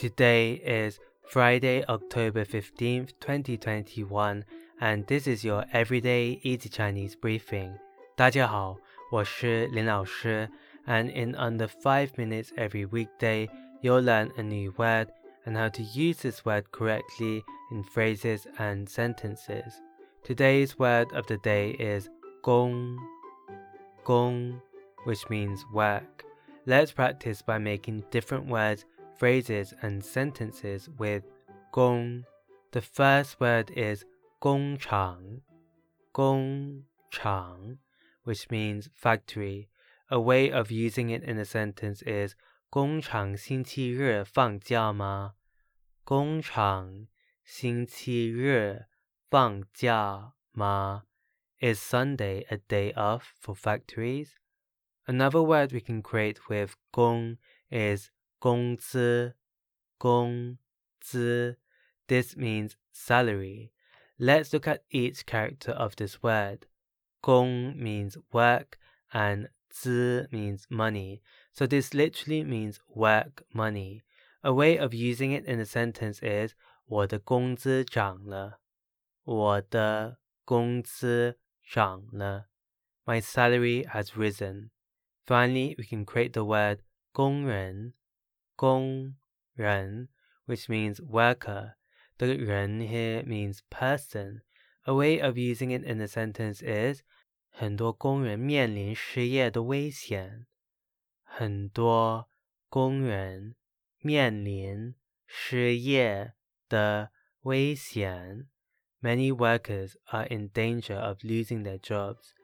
Today is Friday, October 15th, 2021, and this is your everyday easy Chinese briefing. 大家好，我是林老师, and in under 5 minutes every weekday, you'll learn a new word and how to use this word correctly in phrases and sentences. Today's word of the day is gong, gong, which means work. Let's practice by making different words, phrases, and sentences with gong. The first word is gong chang, gong chang, which means factory. A way of using it in a sentence is 工厂星期日放假吗？工厂星期日放假吗？Is Sunday a day off for factories? Another word we can create with 工 is 工资,工资. This means salary. Let's look at each character of this word. 工 means work and 资 means money. So this literally means work money. A way of using it in a sentence is 我的工资涨了。我的工资涨了。My salary has risen. Finally, we can create the word 工人, 工人, which means worker. The 人 here means person. A way of using it in a sentence is 很多工人面临失业的危险。很多工人面临失业的危险。Many workers are in danger of losing their jobs.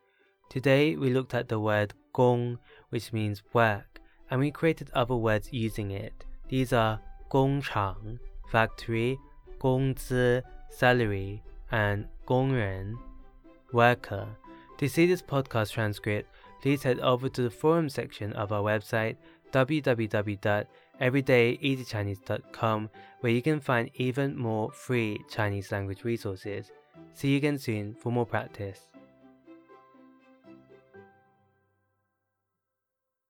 Today we looked at the word gong, which means work, and we created other words using it. These are 工厂 factory, 工资 salary, and 工人 worker. To see this podcast transcript, please head over to the forum section of our website www.everydayeasychinese.com where you can find even more free Chinese language resources. See you again soon for more practice.